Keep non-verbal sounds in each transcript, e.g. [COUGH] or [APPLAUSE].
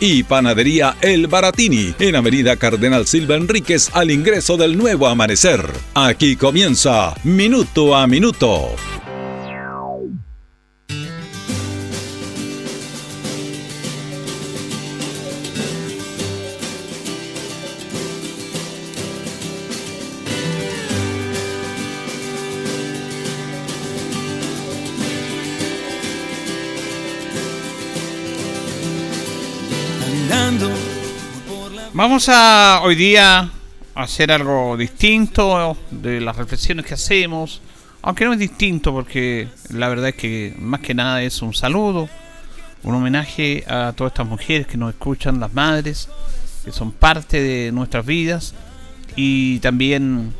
Y Panadería El Baratini, en Avenida Cardenal Silva Enríquez, al ingreso del nuevo amanecer. Aquí comienza Minuto a Minuto. Vamos a hoy día hacer algo distinto de las reflexiones que hacemos, aunque no es distinto porque la verdad es que más que nada es un saludo, un homenaje a todas estas mujeres que nos escuchan, las madres, que son parte de nuestras vidas y también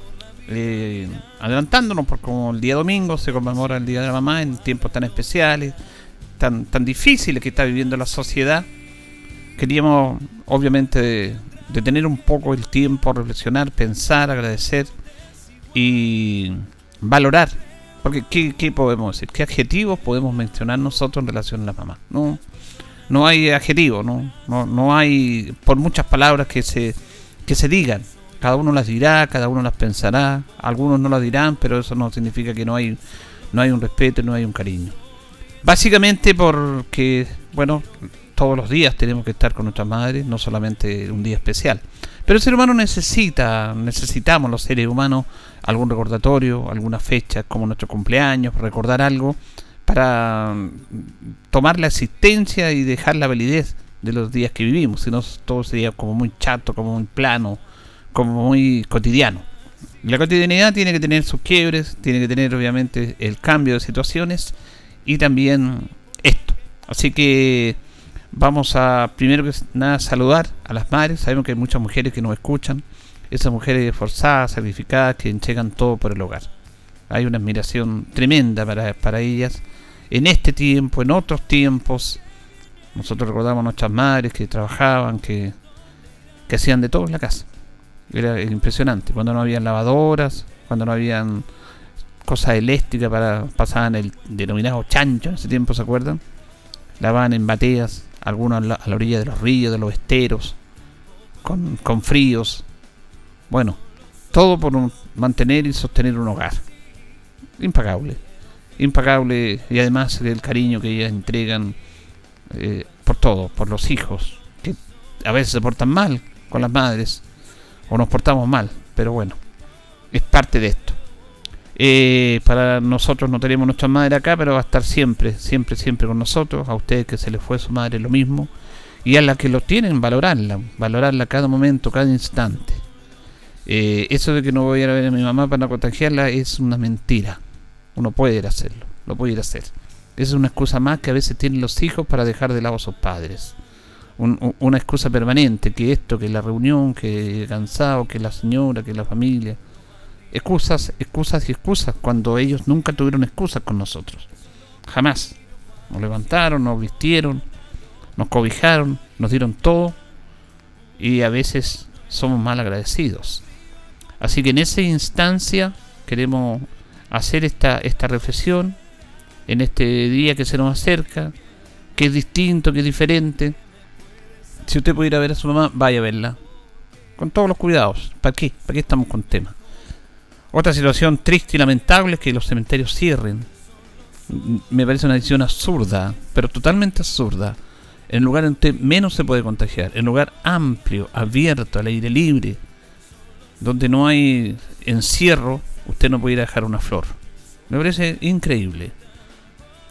eh, adelantándonos porque como el día domingo se conmemora el Día de la Mamá en tiempos tan especiales, tan, tan difíciles que está viviendo la sociedad, queríamos obviamente detener un poco el tiempo, reflexionar, pensar, agradecer y valorar. Porque ¿qué, podemos decir? ¿Qué adjetivos podemos mencionar nosotros en relación a la mamá? No, no hay adjetivos, no, no, no hay por muchas palabras que se, que se digan. Cada uno las dirá, cada uno las pensará, algunos no las dirán, pero eso no significa que no hay, no hay un respeto, no hay un cariño. Básicamente porque, bueno, todos los días tenemos que estar con nuestras madres, no solamente un día especial. Pero el ser humano necesita, necesitamos los seres humanos algún recordatorio, alguna fecha como nuestro cumpleaños, recordar algo para tomar la existencia y dejar la validez de los días que vivimos, si no todo sería como muy chato, como muy plano, como muy cotidiano. La cotidianidad tiene que tener sus quiebres, tiene que tener obviamente el cambio de situaciones y también esto. Así que Vamos a, primero que nada, saludar a las madres. Sabemos que hay muchas mujeres que nos escuchan. Esas mujeres esforzadas, sacrificadas, que entregan todo por el hogar. Hay una admiración tremenda para, para ellas. En este tiempo, en otros tiempos, nosotros recordamos a nuestras madres que trabajaban, que, que hacían de todo en la casa. Era impresionante. Cuando no habían lavadoras, cuando no habían cosas eléctricas para pasaban el denominado chancho en ese tiempo, ¿se acuerdan? Lavaban en bateas, algunos a la, orilla de los ríos, de los esteros, con, con fríos. Bueno, todo por mantener y sostener un hogar. Impagable. Impagable y además el cariño que ellas entregan eh, por todo, por los hijos, que a veces se portan mal con las madres o nos portamos mal, pero bueno, es parte de esto. Eh, para nosotros no tenemos nuestra madre acá, pero va a estar siempre, siempre, siempre con nosotros. A ustedes que se les fue su madre lo mismo. Y a las que lo tienen, valorarla, valorarla cada momento, cada instante. Eh, eso de que no voy a ir a ver a mi mamá para contagiarla es una mentira. Uno puede ir a hacerlo, lo puede ir a hacer. Es una excusa más que a veces tienen los hijos para dejar de lado a sus padres. una excusa permanente, que esto, que la reunión, que cansado, que la señora, que la familia excusas, excusas y excusas, cuando ellos nunca tuvieron excusas con nosotros. Jamás. Nos levantaron, nos vistieron, nos cobijaron, nos dieron todo y a veces somos mal agradecidos. Así que en esa instancia queremos hacer esta, esta reflexión en este día que se nos acerca, que es distinto, que es diferente. Si usted pudiera ver a su mamá, vaya a verla. Con todos los cuidados. ¿Para qué? ¿Para qué estamos con temas? Otra situación triste y lamentable es que los cementerios cierren. Me parece una decisión absurda, pero totalmente absurda. En lugar en que menos se puede contagiar, en lugar amplio, abierto, al aire libre, donde no hay encierro, usted no puede ir a dejar una flor. Me parece increíble.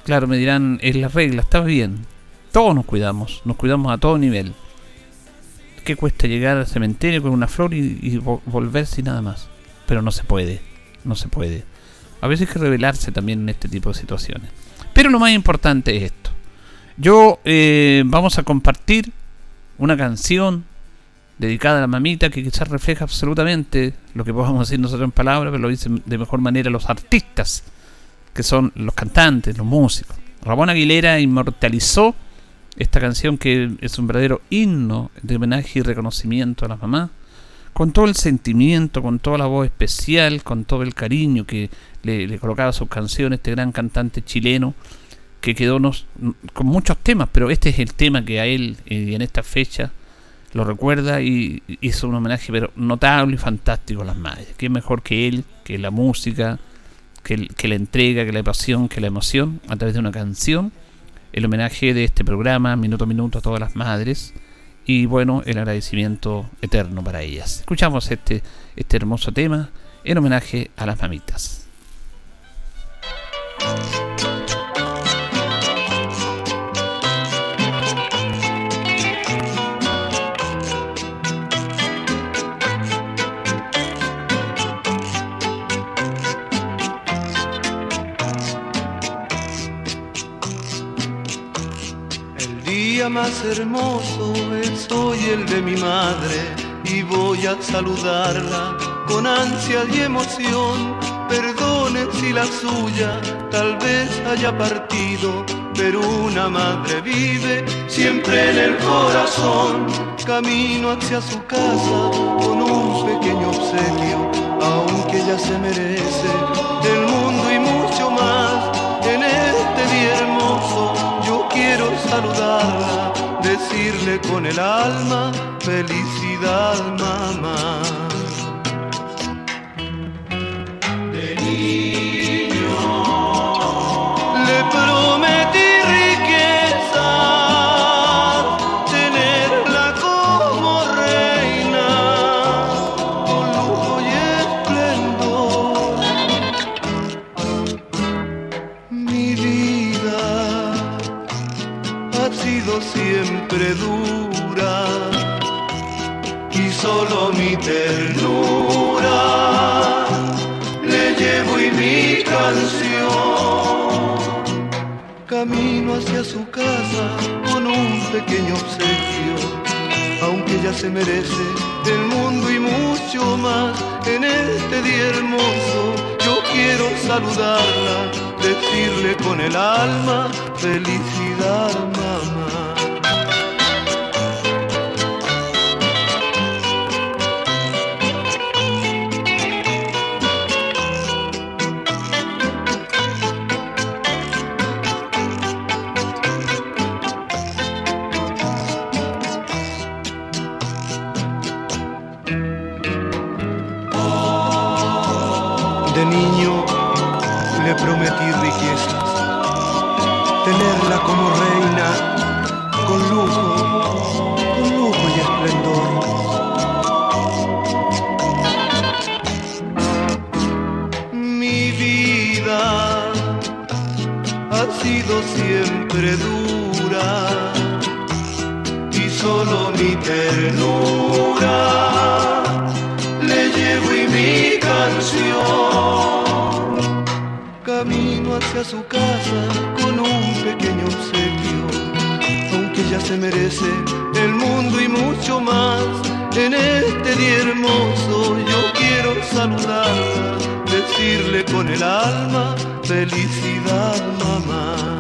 Claro, me dirán, es la regla, está bien. Todos nos cuidamos, nos cuidamos a todo nivel. ¿Qué cuesta llegar al cementerio con una flor y, y volverse y nada más? Pero no se puede, no se puede. A veces hay que revelarse también en este tipo de situaciones. Pero lo más importante es esto. Yo eh, vamos a compartir una canción dedicada a la mamita que quizás refleja absolutamente lo que podamos decir nosotros en palabras, pero lo dicen de mejor manera los artistas, que son los cantantes, los músicos. Ramón Aguilera inmortalizó esta canción que es un verdadero himno de homenaje y reconocimiento a la mamá, con todo el sentimiento, con toda la voz especial, con todo el cariño que le, colocaba a sus canciones este gran cantante chileno, que quedó con muchos temas, pero este es el tema que a él y en esta fecha lo recuerda y hizo un homenaje pero notable y fantástico a las madres. ¿Qué mejor que él, que la música, que, que la entrega, que la pasión, que la emoción a través de una canción? El homenaje de este programa, minuto a minuto, a todas las madres y bueno, el agradecimiento eterno para ellas. Escuchamos este, este hermoso tema en homenaje a las mamitas. Más hermoso es el de mi madre y voy a saludarla con ansia y emoción. Perdone si la suya tal vez haya partido, pero una madre vive siempre en el corazón. Camino hacia su casa con un pequeño obsequio, aunque ella se merece saludarla, decirle con el alma, felicidad mamá. Se merece el mundo y mucho más. En este día hermoso yo quiero saludarla, decirle con el alma felicidad mamá. Solo mi ternura le llevo y mi canción. Camino hacia su casa con un pequeño obsequio, aunque ella se merece el mundo y mucho más. En este día hermoso yo quiero saludarla, decirle con el alma felicidad mamá.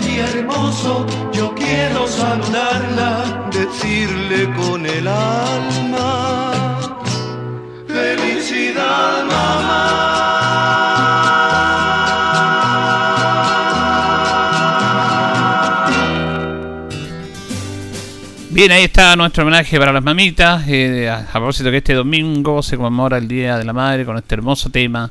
Día hermoso yo quiero saludarla, decirle con el alma felicidad mamá. Bien, ahí está nuestro homenaje para las mamitas. eh, a propósito que este domingo se conmemora el Día de la Madre con este hermoso tema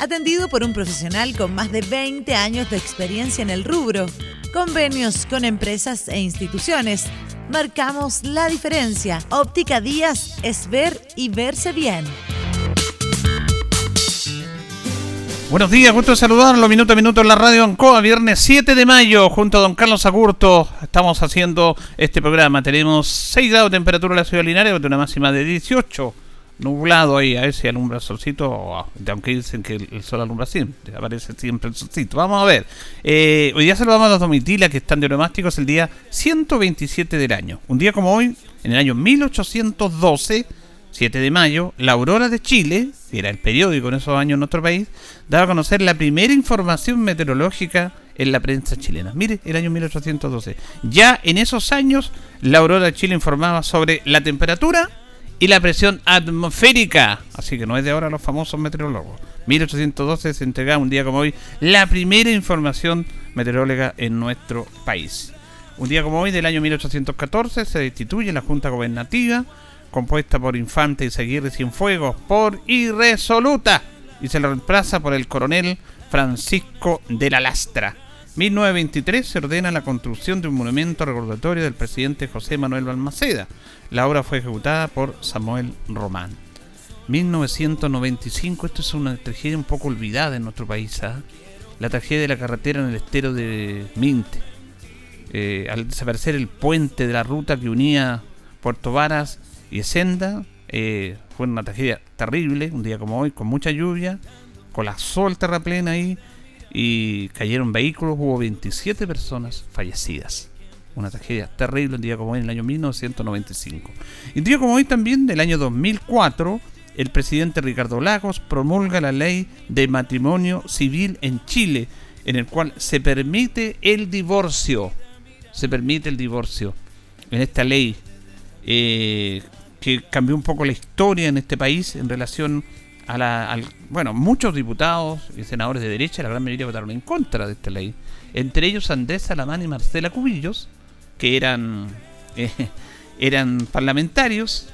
Atendido por un profesional con más de 20 años de experiencia en el rubro. Convenios con empresas e instituciones. Marcamos la diferencia. Óptica Díaz es ver y verse bien. Buenos días, gusto saludarlo, minuto a minuto en la radio Ancoa, viernes 7 de mayo, junto a don Carlos Agurto, estamos haciendo este programa. Tenemos 6 grados de temperatura en la ciudad de Linares, una máxima de 18, nublado ahí, a ver si alumbra el solcito, aunque dicen que el sol alumbra siempre, aparece siempre el solcito. Vamos a ver, eh, hoy día saludamos a los domitilas que están de neumásticos el día 127 del año. Un día como hoy, en el año 1812, 7 de mayo, La Aurora de Chile, que era el periódico en esos años en nuestro país, daba a conocer la primera información meteorológica en la prensa chilena. Mire, el año 1812. Ya en esos años, La Aurora de Chile informaba sobre la temperatura y la presión atmosférica. Así que no es de ahora los famosos meteorólogos. 1812 se entregaba un día como hoy la primera información meteorológica en nuestro país. Un día como hoy del año 1814 se destituye la Junta Gobernativa compuesta por Infante y Seguirre Cienfuegos, por Irresoluta, y se lo reemplaza por el coronel Francisco de la Lastra. 1923 se ordena la construcción de un monumento recordatorio del presidente José Manuel Balmaceda. La obra fue ejecutada por Samuel Román. 1995, esto es una tragedia un poco olvidada en nuestro país. ¿ah? La tragedia de la carretera en el estero de Minte. Eh, al desaparecer el puente de la ruta que unía Puerto Varas y Senda. Eh, fue una tragedia terrible, un día como hoy, con mucha lluvia, con la sol terraplena ahí, y cayeron vehículos, hubo 27 personas fallecidas. Una tragedia terrible un día como hoy, en el año 1995. Y un día como hoy también, del año 2004, el presidente Ricardo Lagos promulga la ley de matrimonio civil en Chile, en el cual se permite el divorcio. Se permite el divorcio. En esta ley eh, que cambió un poco la historia en este país en relación a la, al, bueno, muchos diputados y senadores de derecha, la gran mayoría votaron en contra de esta ley. Entre ellos Andrés Salamán y Marcela Cubillos, que eran, [LAUGHS] eh, eran parlamentarios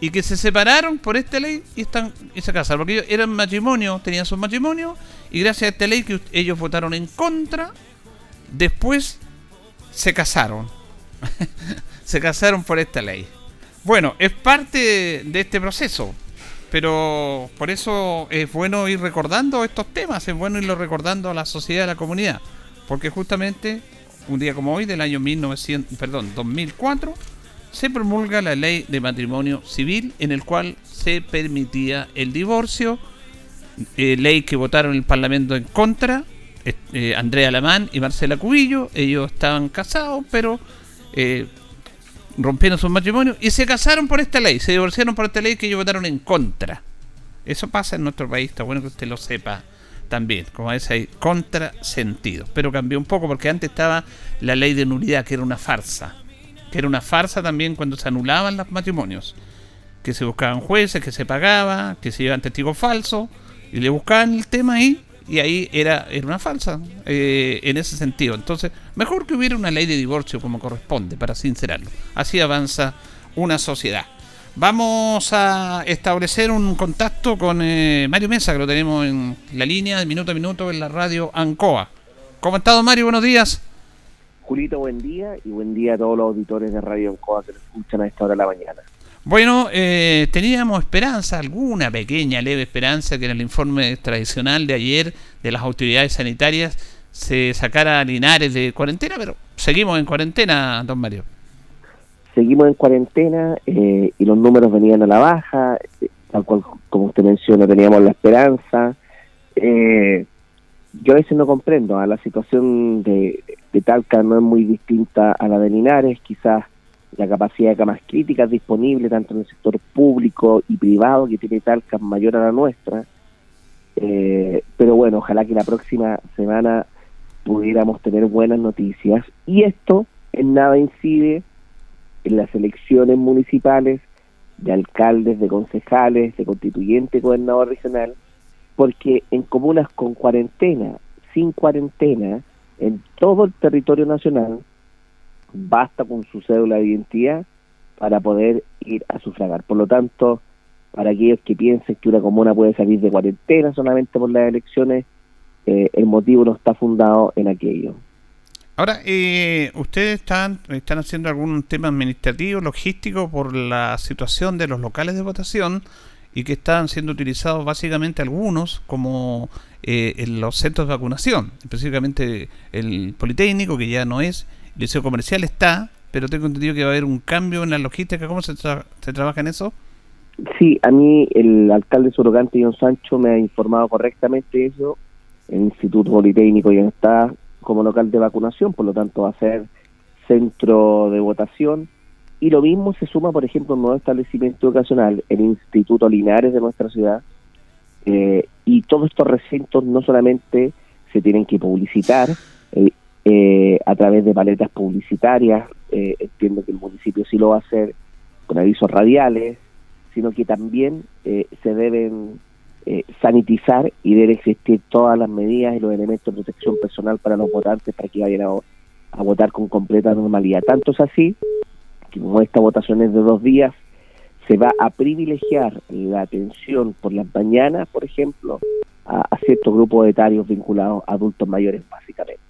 y que se separaron por esta ley y, están, y se casaron. Porque ellos eran matrimonio, tenían su matrimonio y gracias a esta ley que ellos votaron en contra, después se casaron. [LAUGHS] se casaron por esta ley. Bueno, es parte de este proceso, pero por eso es bueno ir recordando estos temas, es bueno irlo recordando a la sociedad, a la comunidad, porque justamente un día como hoy del año 1900, perdón, 2004 se promulga la ley de matrimonio civil en el cual se permitía el divorcio, eh, ley que votaron el Parlamento en contra, eh, Andrea Alamán y Marcela Cubillo, ellos estaban casados, pero eh, rompieron su matrimonio y se casaron por esta ley, se divorciaron por esta ley que ellos votaron en contra. Eso pasa en nuestro país, está bueno que usted lo sepa también, como veces hay contrasentido. Pero cambió un poco porque antes estaba la ley de nulidad, que era una farsa. Que era una farsa también cuando se anulaban los matrimonios. Que se buscaban jueces, que se pagaba, que se llevaban testigos falsos y le buscaban el tema ahí y ahí era, era una falsa eh, en ese sentido. Entonces, mejor que hubiera una ley de divorcio como corresponde, para sincerarlo. Así avanza una sociedad. Vamos a establecer un contacto con eh, Mario Mesa, que lo tenemos en la línea de minuto a minuto en la radio Ancoa. ¿Cómo ha estado Mario? Buenos días. Julito, buen día y buen día a todos los auditores de Radio Ancoa que nos escuchan a esta hora de la mañana. Bueno, eh, teníamos esperanza, alguna pequeña, leve esperanza, que en el informe tradicional de ayer de las autoridades sanitarias se sacara a Linares de cuarentena, pero seguimos en cuarentena, don Mario. Seguimos en cuarentena eh, y los números venían a la baja, eh, tal cual como usted menciona, teníamos la esperanza. yo a veces no comprendo, a ¿ah? la situación de, de Talca no es muy distinta a la de Linares, quizás la capacidad de camas críticas disponible tanto en el sector público y privado que tiene Talca mayor a la nuestra. Eh, pero bueno, ojalá que la próxima semana pudiéramos tener buenas noticias. Y esto en nada incide en las elecciones municipales de alcaldes, de concejales, de constituyente, gobernador regional, porque en comunas con cuarentena, sin cuarentena, en todo el territorio nacional, basta con su cédula de identidad para poder ir a sufragar. Por lo tanto, para aquellos que piensen que una comuna puede salir de cuarentena solamente por las elecciones, eh, el motivo no está fundado en aquello. Ahora, eh, ¿ustedes están, están haciendo algún tema administrativo, logístico por la situación de los locales de votación y que están siendo utilizados básicamente algunos como eh, en los centros de vacunación, específicamente el Politécnico, que ya no es, Liceo Comercial está, pero tengo entendido que va a haber un cambio en la logística. ¿Cómo se, trabaja en eso? Sí, a mí el alcalde surrogante John Sancho me ha informado correctamente eso. El Instituto Politécnico ya está como local de vacunación, por lo tanto va a ser centro de votación. Y lo mismo se suma, por ejemplo, un nuevo establecimiento educacional, el Instituto Linares de nuestra ciudad. Eh, y todos estos recintos no solamente se tienen que publicitar eh, eh, a través de paletas publicitarias, entiendo que el municipio sí lo va a hacer con avisos radiales, sino que también eh, se deben eh, sanitizar y deben existir todas las medidas y los elementos de protección personal para los votantes para que vayan a, votar con completa normalidad. Tanto es así que como esta votación es de dos días, se va a privilegiar la atención por las mañanas, por ejemplo, a, a ciertos grupos etarios vinculados a adultos mayores básicamente.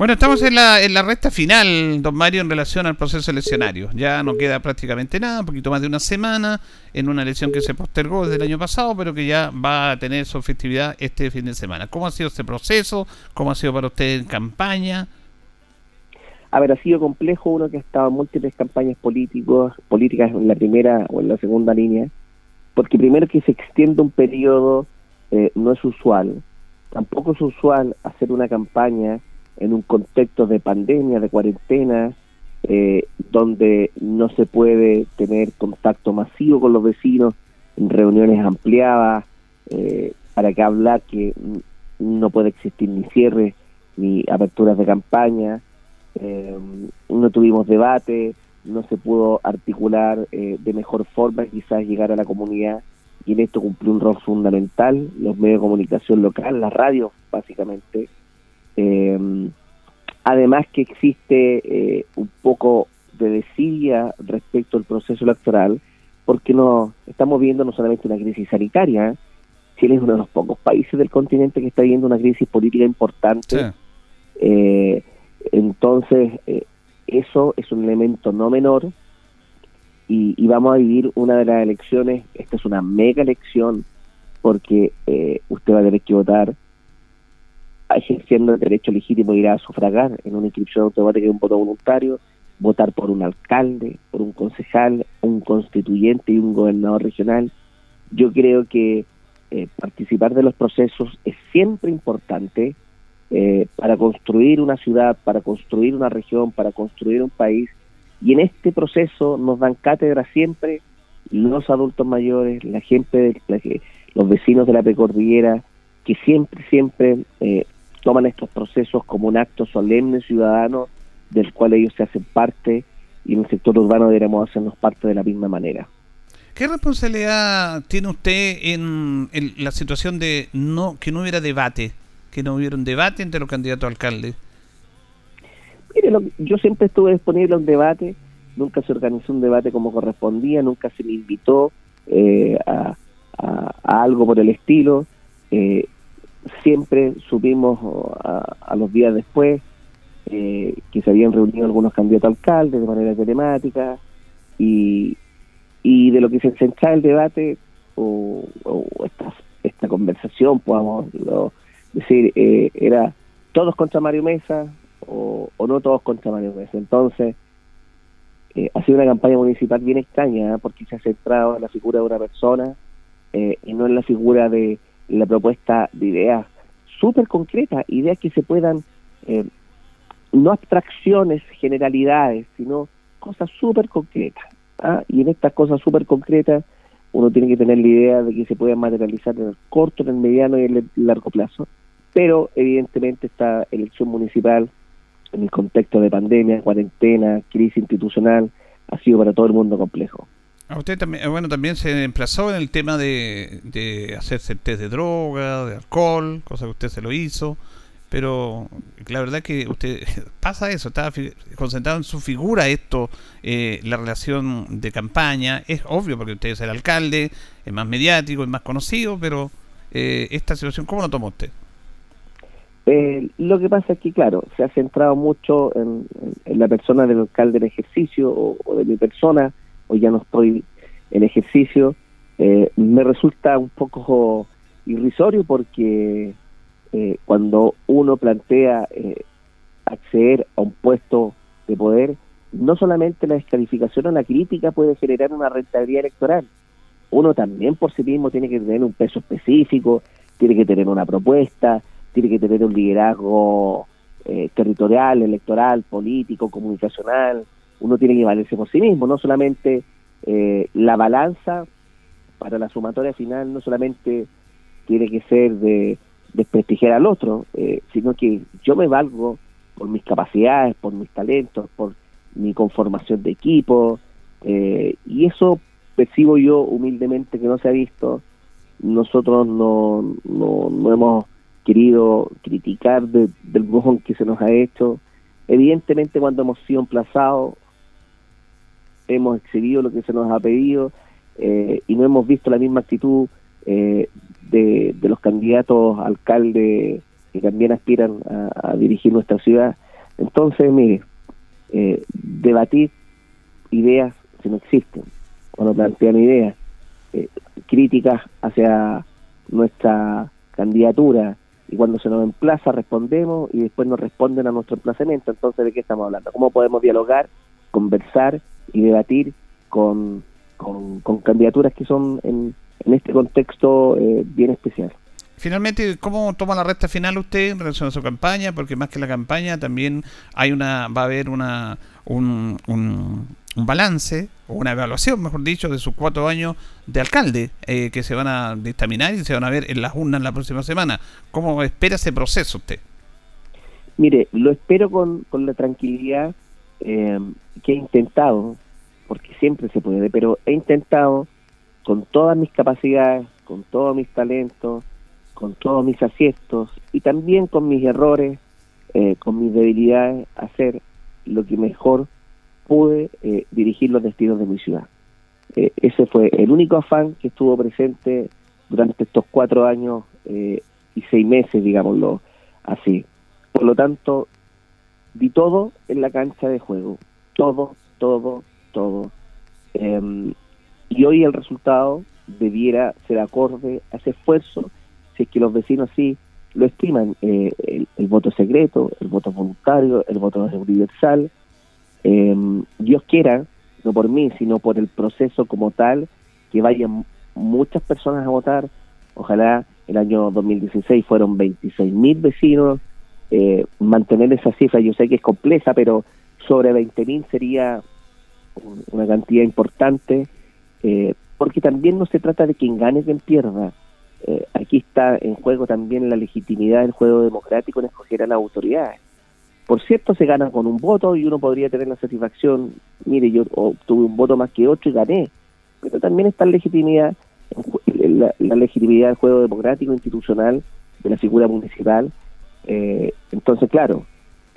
Bueno, estamos en la, en la recta final, don Mario, en relación al proceso eleccionario. Ya no queda prácticamente nada, un poquito más de una semana, en una elección que se postergó desde el año pasado, pero que ya va a tener su festividad este fin de semana. ¿Cómo ha sido este proceso? ¿Cómo ha sido para usted en campaña? A ver, ha sido complejo uno que ha estado en múltiples campañas políticos, políticas en la primera o en la segunda línea, porque primero que se extiende un periodo eh, no es usual. Tampoco es usual hacer una campaña en un contexto de pandemia, de cuarentena, eh, donde no se puede tener contacto masivo con los vecinos, en reuniones ampliadas, eh, para que hablar que no puede existir ni cierre ni aperturas de campaña, eh, no tuvimos debate, no se pudo articular de mejor forma quizás llegar a la comunidad y en esto cumplió un rol fundamental los medios de comunicación local, la radio básicamente, eh, además que existe eh, un poco de desidia respecto al proceso electoral, porque no estamos viendo no solamente una crisis sanitaria, Chile es uno de los pocos países del continente que está viviendo una crisis política importante. Eh, entonces, eh, eso es un elemento no menor y, y, vamos a vivir una de las elecciones, esta es una mega elección, porque usted va a tener que votar ejerciendo el derecho legítimo de ir a sufragar en una inscripción automática de un voto voluntario, votar por un alcalde, por un concejal, un constituyente y un gobernador regional. Yo creo que eh, participar de los procesos es siempre importante eh, para construir una ciudad, para construir una región, para construir un país. Y en este proceso nos dan cátedra siempre los adultos mayores, la gente, los vecinos de la precordillera, que siempre, siempre eh, toman estos procesos como un acto solemne ciudadano del cual ellos se hacen parte y en el sector urbano deberemos hacernos parte de la misma manera. ¿Qué responsabilidad tiene usted en, la situación de no que no hubiera debate, que no hubiera un debate entre los candidatos a alcalde? Mire, yo siempre estuve disponible a un debate, nunca se organizó un debate como correspondía, nunca se me invitó eh, a, algo por el estilo. Eh, siempre supimos a, los días después eh, que se habían reunido algunos candidatos a alcaldes de manera telemática y, y de lo que se centraba el debate o, esta, esta conversación, podamos decir, eh, era todos contra Mario Mesa o, no todos contra Mario Mesa. Entonces, eh, ha sido una campaña municipal bien extraña porque se ha centrado en la figura de una persona y no en la figura de la propuesta de ideas súper concretas, ideas que se puedan, eh, no abstracciones, generalidades, sino cosas súper concretas. ¿ah? Y en estas cosas súper concretas uno tiene que tener la idea de que se puedan materializar en el corto, en el mediano y en el largo plazo. Pero evidentemente esta elección municipal, en el contexto de pandemia, cuarentena, crisis institucional, ha sido para todo el mundo complejo. A usted también, bueno, también se emplazó en el tema de, de hacerse el test de droga, de alcohol, cosa que usted se lo hizo, pero la verdad que usted [LAUGHS] pasa eso, estaba concentrado en su figura esto, eh, la relación de campaña, es obvio porque usted es el alcalde, es más mediático, es más conocido, pero eh, esta situación, ¿cómo lo tomó usted? Eh, lo que pasa es que, claro, se ha centrado mucho en, la persona del alcalde en ejercicio o de mi persona, hoy ya no estoy en ejercicio, eh, me resulta un poco irrisorio porque eh, cuando uno plantea eh, acceder a un puesto de poder, no solamente la descalificación o la crítica puede generar una rentabilidad electoral, uno también por sí mismo tiene que tener un peso específico, tiene que tener una propuesta, tiene que tener un liderazgo eh, territorial, electoral, político, comunicacional, uno tiene que valerse por sí mismo, no solamente eh, la balanza para la sumatoria final, no solamente tiene que ser de desprestigiar al otro, eh, sino que yo me valgo por mis capacidades, por mis talentos, por mi conformación de equipo, y eso percibo yo humildemente que no se ha visto. Nosotros no, no, hemos querido criticar del mojón que se nos ha hecho. Evidentemente cuando hemos sido emplazados, hemos excedido lo que se nos ha pedido eh, y no hemos visto la misma actitud eh, de, los candidatos alcaldes que también aspiran a, dirigir nuestra ciudad. Entonces, mire, eh, debatir ideas si no existen cuando plantean ideas eh, críticas hacia nuestra candidatura y cuando se nos emplaza respondemos y después nos responden a nuestro emplazamiento. Entonces, ¿de qué estamos hablando? ¿Cómo podemos dialogar, conversar y debatir con, con, candidaturas que son en, en este contexto eh, bien especial? Finalmente, ¿cómo toma la recta final usted en relación a su campaña? Porque más que la campaña también hay una va a haber una un, un, un balance o una evaluación, mejor dicho, de sus cuatro años de alcalde eh, que se van a dictaminar y se van a ver en las urnas la próxima semana. ¿Cómo espera ese proceso usted? Mire, lo espero con, con la tranquilidad eh, que he intentado, porque siempre se puede, pero he intentado con todas mis capacidades, con todos mis talentos, con todos mis aciertos y también con mis errores, eh, con mis debilidades, hacer lo que mejor pude eh, dirigir los destinos de mi ciudad. Ese fue el único afán que estuvo presente durante estos cuatro años y seis meses, digámoslo así. Por lo tanto, di todo en la cancha de juego, todo, todo, todo. Em, y hoy el resultado debiera ser acorde a ese esfuerzo, si es que los vecinos sí lo estiman, el, el, voto secreto, el voto voluntario, el voto universal, eh, Dios quiera, no por mí, sino por el proceso como tal, que vayan muchas personas a votar. Ojalá el año 2016 fueron 26 mil vecinos. Eh, mantener esa cifra, yo sé que es compleja, pero sobre 20 mil sería una cantidad importante, eh, porque también no se trata de quien gane, quien pierda. Eh, aquí está en juego también la legitimidad del juego democrático en escoger a las autoridades. Por cierto, se gana con un voto y uno podría tener la satisfacción, mire, yo obtuve un voto más que otro y gané. Pero también está la legitimidad, la, legitimidad del juego democrático institucional de la figura municipal. Eh, entonces, claro,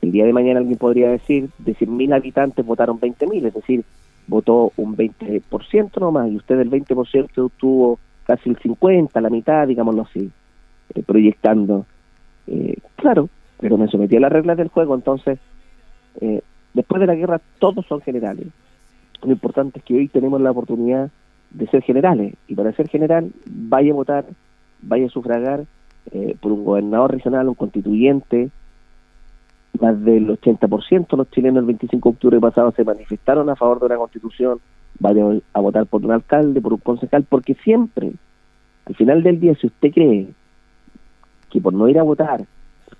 el día de mañana alguien podría decir, de 100.000 habitantes votaron 20.000, es decir, votó un 20% nomás y usted el 20% obtuvo casi el 50, la mitad, digámoslo así, eh, proyectando. Eh, claro, pero me sometí a las reglas del juego, entonces, eh, después de la guerra todos son generales. Lo importante es que hoy tenemos la oportunidad de ser generales, y para ser general, vaya a votar, vaya a sufragar eh, por un gobernador regional, un constituyente, más del 80% los chilenos el 25 de octubre pasado se manifestaron a favor de una constitución, vaya a votar por un alcalde, por un concejal, porque siempre, al final del día, si usted cree que por no ir a votar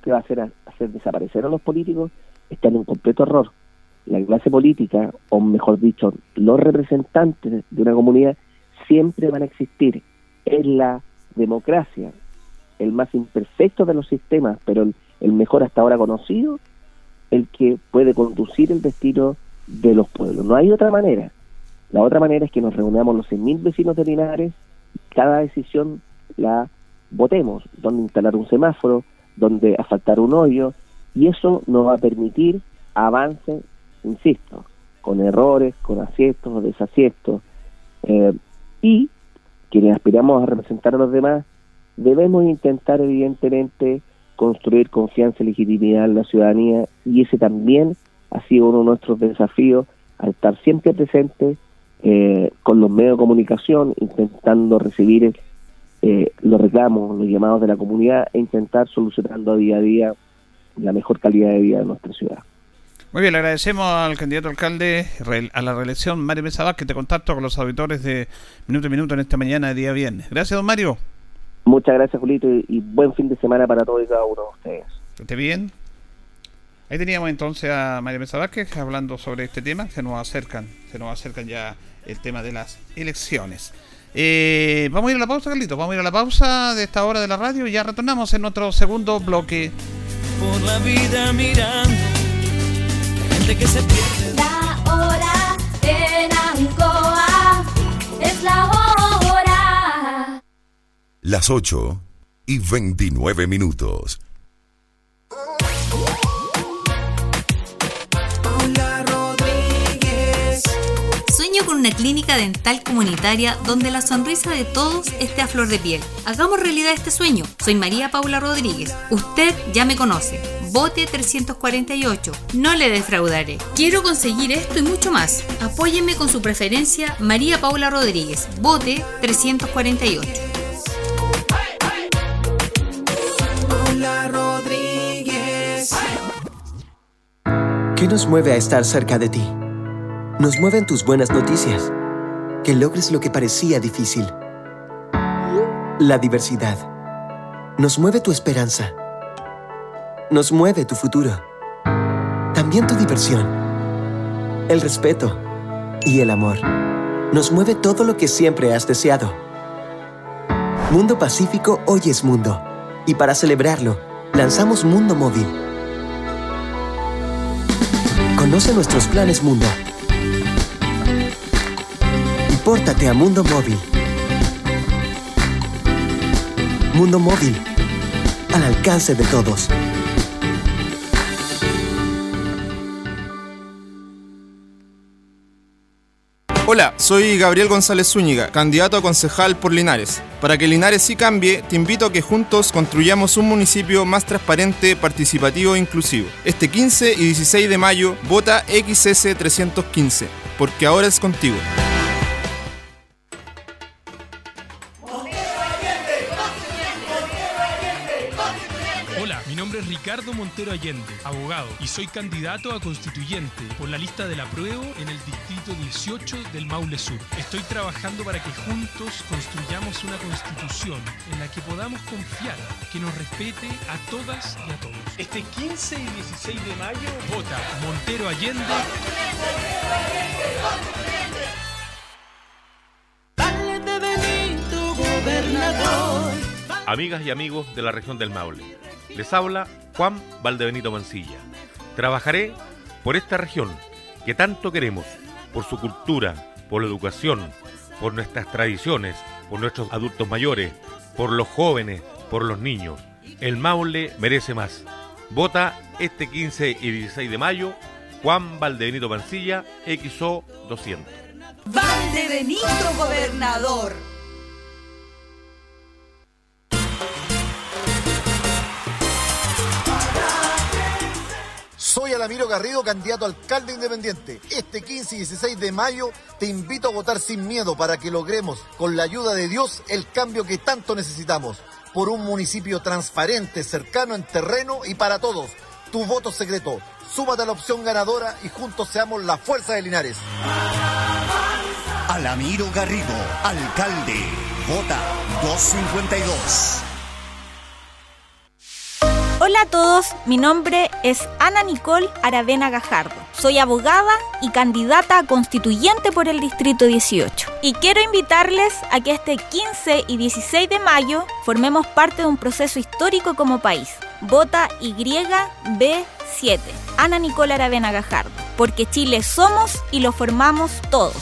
que va a hacer, hacer desaparecer a los políticos está en un completo error. La clase política, o mejor dicho, los representantes de una comunidad, siempre van a existir. Es la democracia, el más imperfecto de los sistemas, pero el, mejor hasta ahora conocido, el que puede conducir el destino de los pueblos. No hay otra manera. La otra manera es que nos reunamos los 100.000 vecinos de Linares, cada decisión la votemos, donde instalar un semáforo, donde asfaltar un hoyo, y eso nos va a permitir avance, insisto, con errores, con aciertos o desaciertos, eh, y quienes aspiramos a representar a los demás, debemos intentar evidentemente construir confianza y legitimidad en la ciudadanía, y ese también ha sido uno de nuestros desafíos, al estar siempre presente eh, con los medios de comunicación, intentando recibir eh, los reclamos, los llamados de la comunidad e intentar solucionando día a día la mejor calidad de vida de nuestra ciudad. Muy bien, le agradecemos al candidato alcalde a la reelección, Mario Mesa que te contacto con los auditores de Minuto a Minuto en esta mañana de día viernes. Gracias, don Mario. Muchas gracias, Julito, y, buen fin de semana para todos y cada uno de ustedes. ¿Esté bien? Ahí teníamos entonces a María Mesa Vázquez hablando sobre este tema, se nos acercan, se nos acercan ya el tema de las elecciones. Eh, vamos a ir a la pausa, Carlitos, vamos a ir a la pausa de esta hora de la radio y ya retornamos en nuestro segundo bloque. Por la vida mirando, gente que se pierde. La hora en Ancoa es la hora. Las 8 y 29 minutos. con una clínica dental comunitaria donde la sonrisa de todos esté a flor de piel. Hagamos realidad este sueño. Soy María Paula Rodríguez. Usted ya me conoce. Bote 348. No le defraudaré. Quiero conseguir esto y mucho más. Apóyeme con su preferencia María Paula Rodríguez. Bote 348. Rodríguez. ¿Qué nos mueve a estar cerca de ti? Nos mueven tus buenas noticias. Que logres lo que parecía difícil. La diversidad. Nos mueve tu esperanza. Nos mueve tu futuro. También tu diversión. El respeto. Y el amor. Nos mueve todo lo que siempre has deseado. Mundo Pacífico hoy es mundo. Y para celebrarlo, lanzamos Mundo Móvil. Conoce nuestros planes Mundo Pórtate a Mundo Móvil. Mundo Móvil, al alcance de todos. Hola, soy Gabriel González Zúñiga, candidato a concejal por Linares. Para que Linares sí cambie, te invito a que juntos construyamos un municipio más transparente, participativo e inclusivo. Este 15 y 16 de mayo, vota XS 315, porque ahora es contigo. Montero Allende, abogado, y soy candidato a constituyente por la lista del apruebo en el distrito 18 del Maule Sur. Estoy trabajando para que juntos construyamos una constitución en la que podamos confiar, que nos respete a todas y a todos. Este 15 y 16 de mayo, vota Montero Allende. Amigas y amigos de la región del Maule les habla Juan Valdebenito Mancilla. Trabajaré por esta región que tanto queremos, por su cultura, por la educación, por nuestras tradiciones, por nuestros adultos mayores, por los jóvenes, por los niños. El Maule merece más. Vota este 15 y 16 de mayo Juan Valdebenito Mancilla, XO 200. Valdebenito Gobernador. Soy Alamiro Garrido, candidato a alcalde independiente. Este 15 y 16 de mayo te invito a votar sin miedo para que logremos, con la ayuda de Dios, el cambio que tanto necesitamos. Por un municipio transparente, cercano en terreno y para todos. Tu voto secreto. Súmate a la opción ganadora y juntos seamos la fuerza de Linares. Alamiro Garrido, alcalde. Vota 252. Hola a todos, mi nombre es Ana Nicole Aravena Gajardo. Soy abogada y candidata a constituyente por el Distrito 18. Y quiero invitarles a que este 15 y 16 de mayo formemos parte de un proceso histórico como país. Vota YB7. Ana Nicole Aravena Gajardo. Porque Chile somos y lo formamos todos.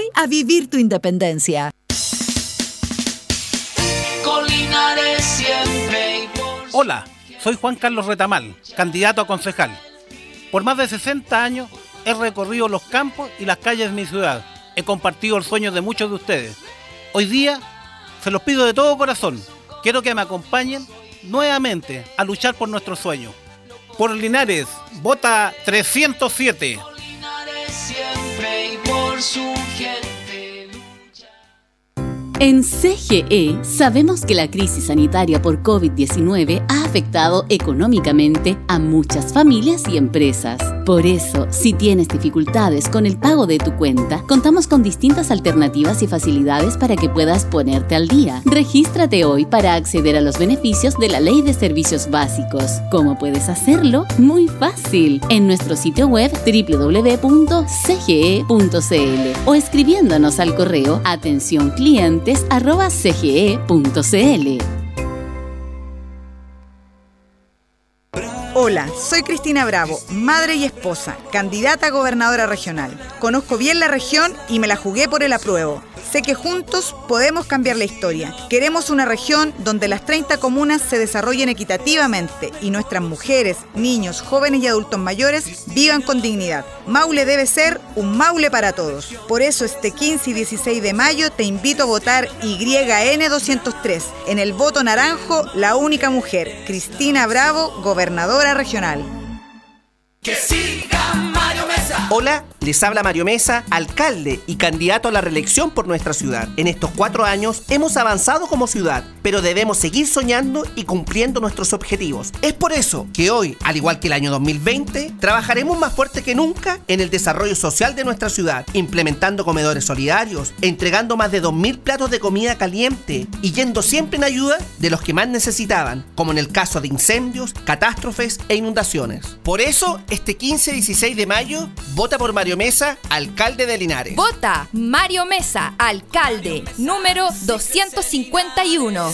hoy a vivir tu independencia. Hola, soy Juan Carlos Retamal, candidato a concejal. Por más de 60 años he recorrido los campos y las calles de mi ciudad. He compartido el sueño de muchos de ustedes. Hoy día se los pido de todo corazón. Quiero que me acompañen nuevamente a luchar por nuestro sueño. Por Linares, vota 307. Su En CGE sabemos que la crisis sanitaria por COVID-19 ha afectado económicamente a muchas familias y empresas. Por eso, si tienes dificultades con el pago de tu cuenta, contamos con distintas alternativas y facilidades para que puedas ponerte al día. Regístrate hoy para acceder a los beneficios de la Ley de Servicios Básicos. ¿Cómo puedes hacerlo? Muy fácil. En nuestro sitio web www.cge.cl o escribiéndonos al correo atención Hola, soy Cristina Bravo, madre y esposa, candidata a gobernadora regional. Conozco bien la región y me la jugué por el apruebo. Sé que juntos podemos cambiar la historia. Queremos una región donde las 30 comunas se desarrollen equitativamente y nuestras mujeres, niños, jóvenes y adultos mayores vivan con dignidad. Maule debe ser un Maule para todos. Por eso este 15 y 16 de mayo te invito a votar YN203. En el voto naranjo, la única mujer, Cristina Bravo, gobernadora regional. Que siga Mario Mesa. Hola, les habla Mario Mesa, alcalde y candidato a la reelección por nuestra ciudad. En estos cuatro años hemos avanzado como ciudad, pero debemos seguir soñando y cumpliendo nuestros objetivos. Es por eso que hoy, al igual que el año 2020, trabajaremos más fuerte que nunca en el desarrollo social de nuestra ciudad, implementando comedores solidarios, entregando más de 2.000 platos de comida caliente y yendo siempre en ayuda de los que más necesitaban, como en el caso de incendios, catástrofes e inundaciones. Por eso, este 15 y 16 de mayo, vota por Mario Mesa, alcalde de Linares. Vota Mario Mesa, alcalde, número 251.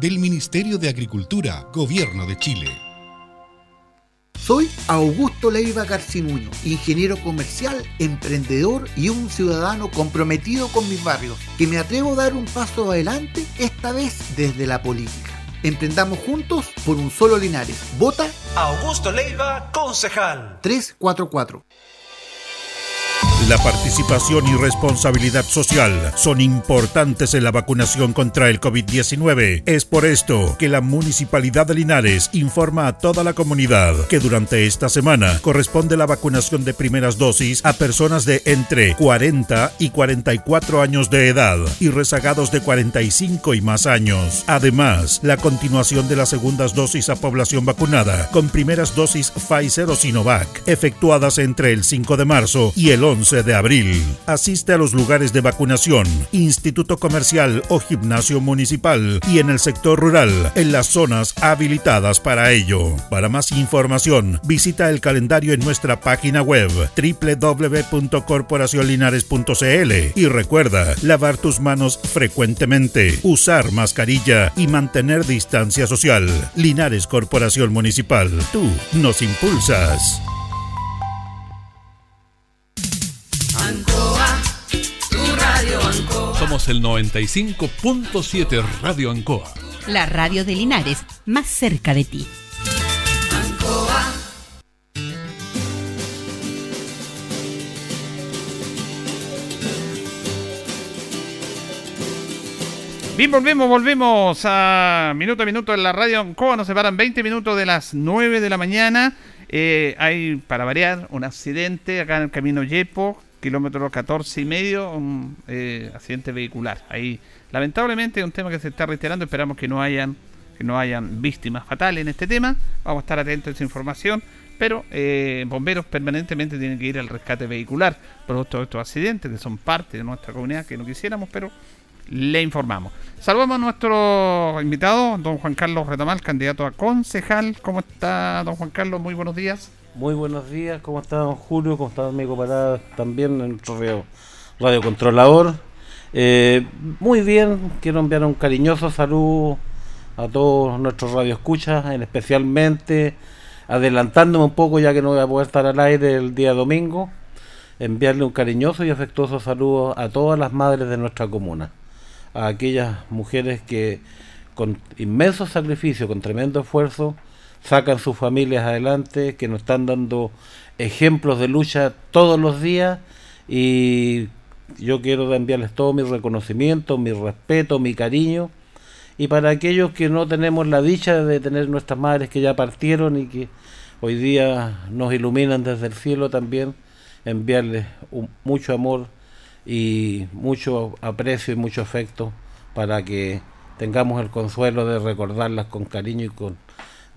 del Ministerio de Agricultura, Gobierno de Chile. Soy Augusto Leiva Garcinuño, ingeniero comercial, emprendedor y un ciudadano comprometido con mis barrios, que me atrevo a dar un paso adelante, esta vez desde la política. Emprendamos juntos por un solo Linares. Vota Augusto Leiva, concejal. 344. La participación y responsabilidad social son importantes en la vacunación contra el COVID-19. Es por esto que la Municipalidad de Linares informa a toda la comunidad que durante esta semana corresponde la vacunación de primeras dosis a personas de entre 40 y 44 años de edad y rezagados de 45 y más años. Además, la continuación de las segundas dosis a población vacunada con primeras dosis Pfizer o Sinovac, efectuadas entre el 5 de marzo y el 11 de abril. Asiste a los lugares de vacunación, instituto comercial o gimnasio municipal y en el sector rural, en las zonas habilitadas para ello. Para más información, visita el calendario en nuestra página web www.corporacionlinares.cl y recuerda lavar tus manos frecuentemente, usar mascarilla y mantener distancia social. Linares Corporación Municipal, tú nos impulsas. Somos el 95.7 Radio Ancoa. La radio de Linares, más cerca de ti. Ancoa. Bien, volvemos, volvemos a minuto a minuto en la radio Ancoa. Nos separan 20 minutos de las 9 de la mañana. Eh, hay, para variar, un accidente acá en el camino Yepo, kilómetro 14 y medio, un eh, accidente vehicular. Ahí, lamentablemente, es un tema que se está reiterando. Esperamos que no hayan que no hayan víctimas fatales en este tema. Vamos a estar atentos a esa información. Pero eh, bomberos permanentemente tienen que ir al rescate vehicular por todos estos accidentes que son parte de nuestra comunidad que no quisiéramos, pero le informamos. Saludamos a nuestro invitado, don Juan Carlos Retamal, candidato a concejal. ¿Cómo está, don Juan Carlos? Muy buenos días. Muy buenos días, ¿cómo está don Julio? ¿Cómo está amigo Parada? También en nuestro radio, radiocontrolador. Eh, muy bien, quiero enviar un cariñoso saludo a todos nuestros radioescuchas, en especialmente adelantándome un poco ya que no voy a poder estar al aire el día domingo, enviarle un cariñoso y afectuoso saludo a todas las madres de nuestra comuna, a aquellas mujeres que con inmenso sacrificio, con tremendo esfuerzo, sacan sus familias adelante, que nos están dando ejemplos de lucha todos los días y yo quiero enviarles todo mi reconocimiento, mi respeto, mi cariño. Y para aquellos que no tenemos la dicha de tener nuestras madres que ya partieron y que hoy día nos iluminan desde el cielo también, enviarles mucho amor y mucho aprecio y mucho afecto para que tengamos el consuelo de recordarlas con cariño y con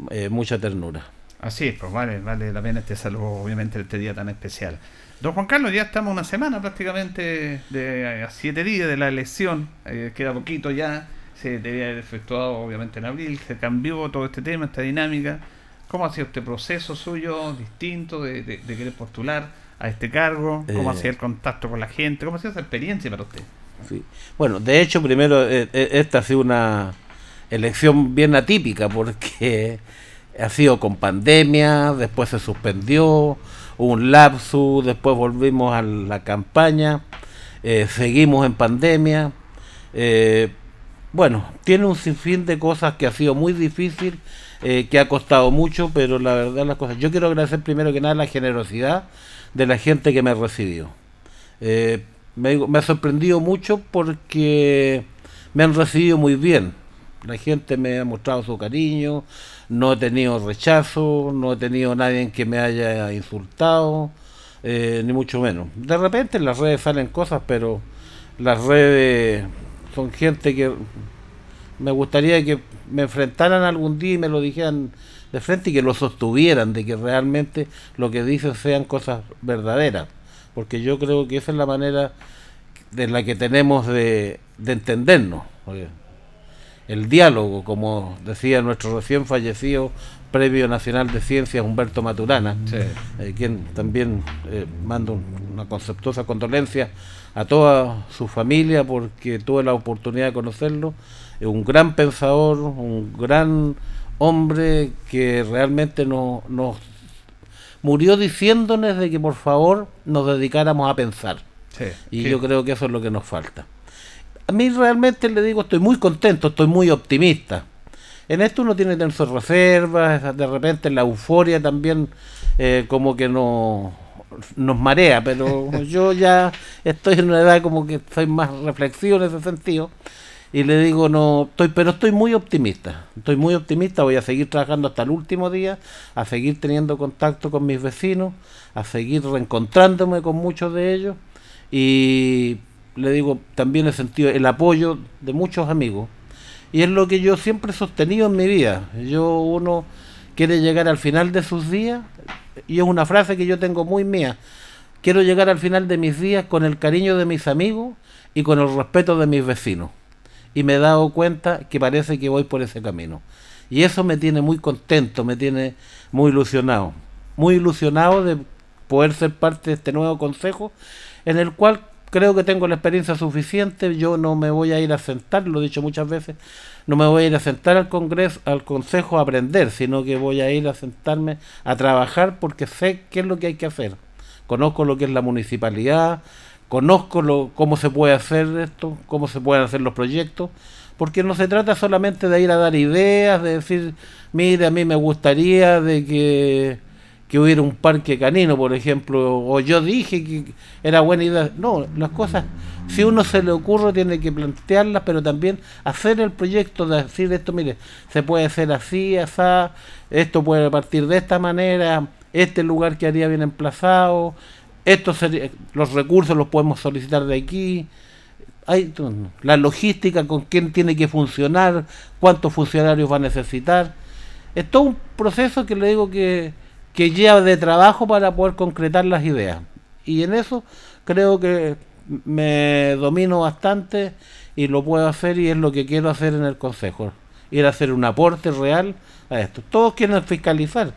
eh, mucha ternura. Así es, pues vale, vale la pena este saludo, obviamente, este día tan especial. Don Juan Carlos, ya estamos una semana prácticamente, de, a siete días de la elección, eh, queda poquito ya, se debía haber efectuado obviamente en abril, se cambió todo este tema, esta dinámica. ¿Cómo ha sido este proceso suyo distinto de, querer postular a este cargo? ¿Cómo ha eh. sido el contacto con la gente? ¿Cómo ha sido esa experiencia para usted? Sí. Bueno, de hecho, primero, eh, esta ha sido una elección bien atípica porque ha sido con pandemia, después se suspendió, un lapsus, después volvimos a la campaña, eh, seguimos en pandemia. Eh, bueno, tiene un sinfín de cosas que ha sido muy difícil, eh, que ha costado mucho, pero la verdad las cosas. Yo quiero agradecer primero que nada la generosidad de la gente que me recibió. me, me ha sorprendido mucho porque me han recibido muy bien. La gente me ha mostrado su cariño, no he tenido rechazo, no he tenido nadie que me haya insultado, eh, ni mucho menos. De repente en las redes salen cosas, pero las redes son gente que me gustaría que me enfrentaran algún día y me lo dijeran de frente y que lo sostuvieran, de que realmente lo que dicen sean cosas verdaderas, porque yo creo que esa es la manera de la que tenemos de, de entendernos el diálogo, como decía nuestro recién fallecido Premio Nacional de Ciencias Humberto Maturana, eh, quien también eh, manda una conceptuosa condolencia a toda su familia porque tuve la oportunidad de conocerlo. Es un gran pensador, un gran hombre que realmente nos murió diciéndonos de que por favor nos dedicáramos a pensar. y yo creo que eso es lo que nos falta a mí realmente le digo, estoy muy contento, estoy muy optimista. En esto uno tiene que tener sus reservas, de repente la euforia también eh, como que no, nos marea, pero [LAUGHS] yo ya estoy en una edad como que soy más reflexivo en ese sentido y le digo no estoy pero estoy muy optimista estoy muy optimista voy a seguir trabajando hasta el último día a seguir teniendo contacto con mis vecinos a seguir reencontrándome con muchos de ellos y le digo, también he sentido el apoyo de muchos amigos. Y es lo que yo siempre he sostenido en mi vida. Yo, uno quiere llegar al final de sus días, y es una frase que yo tengo muy mía. Quiero llegar al final de mis días con el cariño de mis amigos y con el respeto de mis vecinos. Y me he dado cuenta que parece que voy por ese camino. Y eso me tiene muy contento, me tiene muy ilusionado. Muy ilusionado de poder ser parte de este nuevo consejo en el cual creo que tengo la experiencia suficiente, yo no me voy a ir a sentar, lo he dicho muchas veces, no me voy a ir a sentar al Congreso, al Consejo a aprender, sino que voy a ir a sentarme a trabajar porque sé qué es lo que hay que hacer. Conozco lo que es la municipalidad, conozco lo, cómo se puede hacer esto, cómo se pueden hacer los proyectos, porque no se trata solamente de ir a dar ideas, de decir, mire, a mí me gustaría de que que hubiera un parque canino, por ejemplo, o yo dije que era buena idea. No, las cosas, si uno se le ocurre, tiene que plantearlas, pero también hacer el proyecto de decir esto, mire, se puede hacer así, así, esto puede partir de esta manera, este lugar quedaría bien emplazado, esto sería, los recursos los podemos solicitar de aquí. hay la logística con quién tiene que funcionar, cuántos funcionarios va a necesitar. Es todo un proceso que le digo que, que lleva de trabajo para poder concretar las ideas. Y en eso creo que me domino bastante y lo puedo hacer y es lo que quiero hacer en el Consejo. Ir a hacer un aporte real a esto. Todos quieren fiscalizar.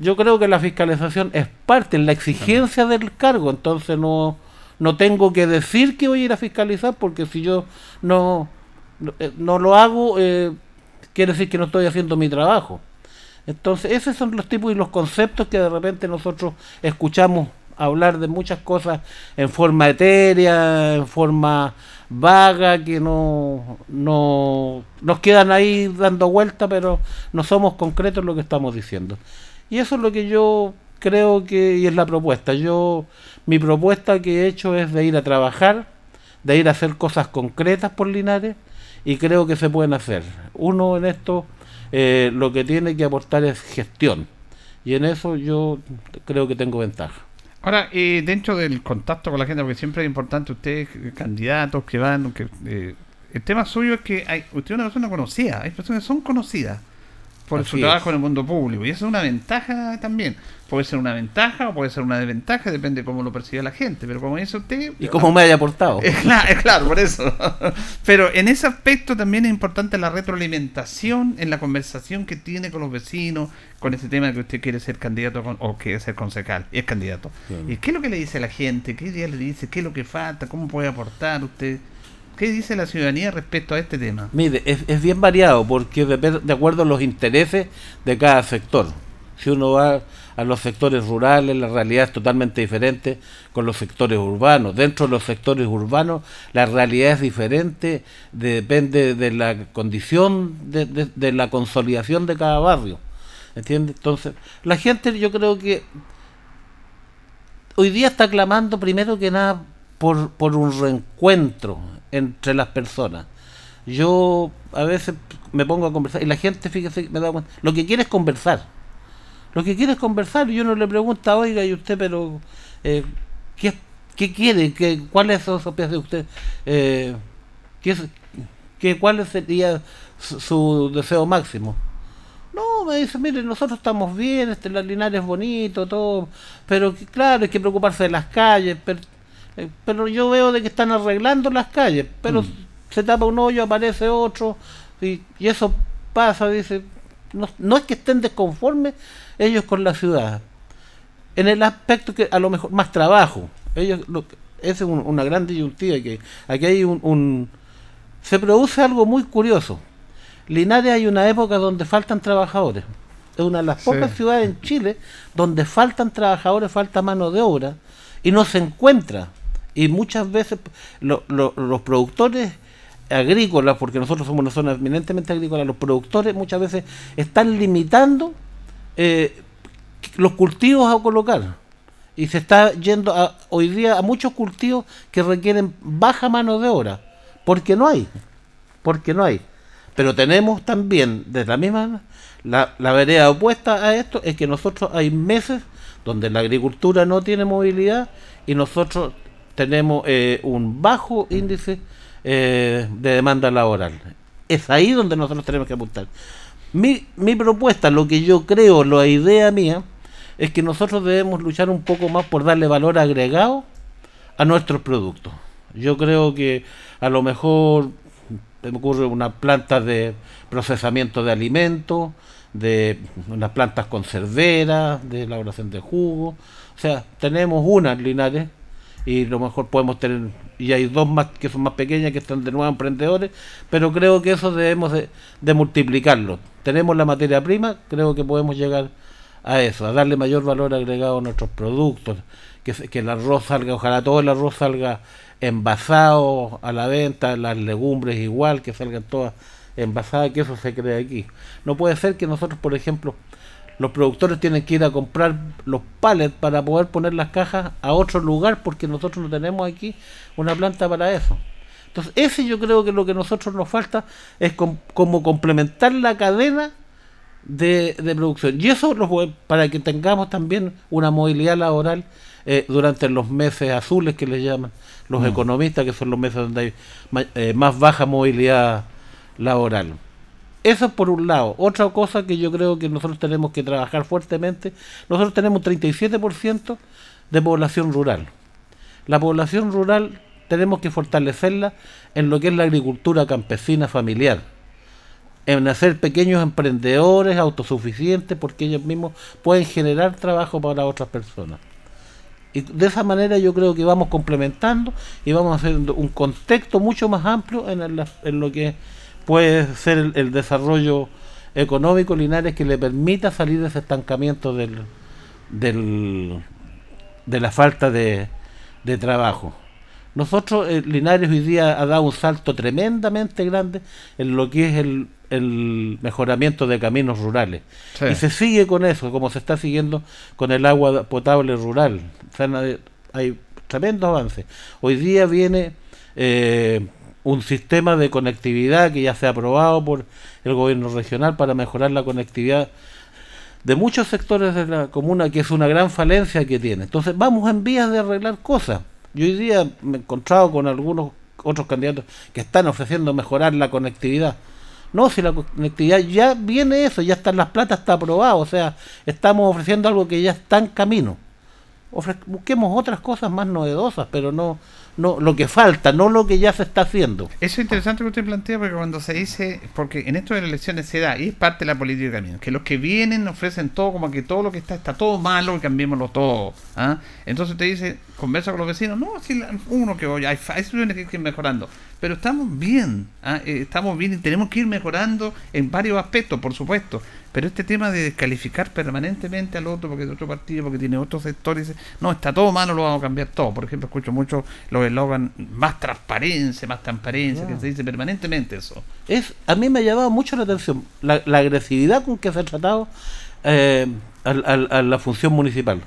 Yo creo que la fiscalización es parte, en la exigencia del cargo, entonces no, no tengo que decir que voy a ir a fiscalizar porque si yo no, no, eh, lo hago, eh, quiere decir que no estoy haciendo mi trabajo. Entonces, esos son los tipos y los conceptos que de repente nosotros escuchamos hablar de muchas cosas en forma etérea, en forma vaga, que no, no nos quedan ahí dando vuelta, pero no somos concretos en lo que estamos diciendo. Y eso es lo que yo creo que y es la propuesta. Yo mi propuesta que he hecho es de ir a trabajar, de ir a hacer cosas concretas por Linares y creo que se pueden hacer. Uno en esto eh, lo que tiene que aportar es gestión y en eso yo creo que tengo ventaja. Ahora, eh, dentro del contacto con la gente, porque siempre es importante ustedes, eh, candidatos que van, que eh, el tema suyo es que hay, usted es una persona conocida, hay personas que son conocidas por su trabajo en el mundo público. Y eso es una ventaja también. Puede ser una ventaja o puede ser una desventaja, depende de cómo lo percibe la gente. Pero como dice usted... Y cómo me haya aportado. [LAUGHS] Es claro, es claro, por eso. [LAUGHS] pero en ese aspecto también es importante la retroalimentación en la conversación que tiene con los vecinos, con ese tema de que usted quiere ser candidato o quiere ser concejal, y es candidato. ¿Y qué es lo que le dice a la gente? ¿Qué día le dice? ¿Qué es lo que falta? ¿Cómo puede aportar usted? ¿Qué dice la ciudadanía respecto a este tema? Mire, es, bien variado porque de acuerdo a los intereses de cada sector. Si uno va a los sectores rurales, la realidad es totalmente diferente con los sectores urbanos. Dentro de los sectores urbanos, la realidad es diferente, depende de la condición de, la consolidación de cada barrio. ¿Entiendes? Entonces, la gente yo creo que hoy día está clamando primero que nada por un reencuentro entre las personas. Yo a veces me pongo a conversar y la gente, fíjese, me da cuenta, lo que quiere es conversar. Lo que quiere es conversar y uno le pregunta, oiga, y usted, pero, eh, ¿qué, ¿qué, quiere? ¿Qué, ¿Cuáles son sus de usted? Eh, ¿qué, qué, ¿Cuál sería su, deseo máximo? No, me dice, mire, nosotros estamos bien, este, la Linares es bonito, todo, pero claro, hay que preocuparse de las calles, pero eh, pero yo veo de que están arreglando las calles, pero mm. se tapa un hoyo, aparece otro, y, eso pasa, dice, no, es que estén desconformes ellos con la ciudad, en el aspecto que a lo mejor más trabajo, ellos lo, es una gran disyuntiva que aquí hay un, se produce algo muy curioso. Linares hay una época donde faltan trabajadores. Es una de las pocas ciudades en Chile donde faltan trabajadores, falta mano de obra y no se encuentra y muchas veces los productores agrícolas, porque nosotros somos una zona eminentemente agrícola, los productores muchas veces están limitando eh, los cultivos a colocar. Y se está yendo hoy día a muchos cultivos que requieren baja mano de obra, porque no hay, porque no hay. Pero tenemos también, de la misma, la, la vereda opuesta a esto es que nosotros hay meses donde la agricultura no tiene movilidad y nosotros tenemos eh, un bajo índice eh, de demanda laboral. Es ahí donde nosotros tenemos que apuntar. Mi, mi propuesta, lo que yo creo, la idea mía, es que nosotros debemos luchar un poco más por darle valor agregado a nuestros productos. Yo creo que a lo mejor me ocurre una planta de procesamiento de alimentos, de unas plantas conserveras, de elaboración de jugo. O sea, tenemos unas linares y lo mejor podemos tener, y hay dos más que son más pequeñas que están de nuevo emprendedores, pero creo que eso debemos de, multiplicarlo. Tenemos la materia prima, creo que podemos llegar a eso, a darle mayor valor agregado a nuestros productos, que, que el arroz salga, ojalá todo el arroz salga envasado a la venta, las legumbres igual, que salgan todas envasadas, que eso se cree aquí. No puede ser que nosotros, por ejemplo, los productores tienen que ir a comprar los pallets para poder poner las cajas a otro lugar porque nosotros no tenemos aquí una planta para eso. Entonces, ese yo creo que lo que a nosotros nos falta es como complementar la cadena de, de producción. Y eso para que tengamos también una movilidad laboral eh, durante los meses azules que le llaman los Mm. economistas, que son los meses donde hay eh, más baja movilidad laboral. Eso por un lado. Otra cosa que yo creo que nosotros tenemos que trabajar fuertemente, nosotros tenemos un 37% de población rural. La población rural tenemos que fortalecerla en lo que es la agricultura campesina familiar, en hacer pequeños emprendedores autosuficientes porque ellos mismos pueden generar trabajo para otras personas. Y de esa manera yo creo que vamos complementando y vamos haciendo un contexto mucho más amplio en, en lo que puede ser el, el desarrollo económico Linares que le permita salir de ese estancamiento del, del, de la falta de, de trabajo. Nosotros, eh, Linares hoy día ha dado un salto tremendamente grande en lo que es el, el mejoramiento de caminos rurales. Sí. Y se sigue con eso, como se está siguiendo con el agua potable rural. O sea, hay tremendos avances. Hoy día viene eh, un sistema de conectividad que ya se ha aprobado por el gobierno regional para mejorar la conectividad de muchos sectores de la comuna, que es una gran falencia que tiene. Entonces vamos en vías de arreglar cosas. Yo hoy día me he encontrado con algunos otros candidatos que están ofreciendo mejorar la conectividad. No, si la conectividad ya viene eso, ya están las platas, está aprobado, o sea, estamos ofreciendo algo que ya está en camino. Busquemos otras cosas más novedosas, pero no, no lo que falta, no lo que ya se está haciendo. Eso es interesante que usted plantea porque cuando se dice, porque en esto de las elecciones se da, y es parte de la política camino, que los que vienen ofrecen todo como que todo lo que está está todo malo y cambiémoslo todo. ¿ah? Entonces te dice, conversa con los vecinos, no, si uno que hoy hay, situaciones que hay que ir mejorando, pero estamos bien, ¿ah? Eh, estamos bien y tenemos que ir mejorando en varios aspectos, por supuesto. Pero este tema de descalificar permanentemente al otro porque es de otro partido, porque tiene otros sectores, no, está todo malo, lo vamos a cambiar todo. Por ejemplo, escucho mucho los eslogan más transparencia, más transparencia, que se dice permanentemente eso. es a mí me ha llamado mucho la atención la, la agresividad con que se ha tratado eh, a, la función municipal.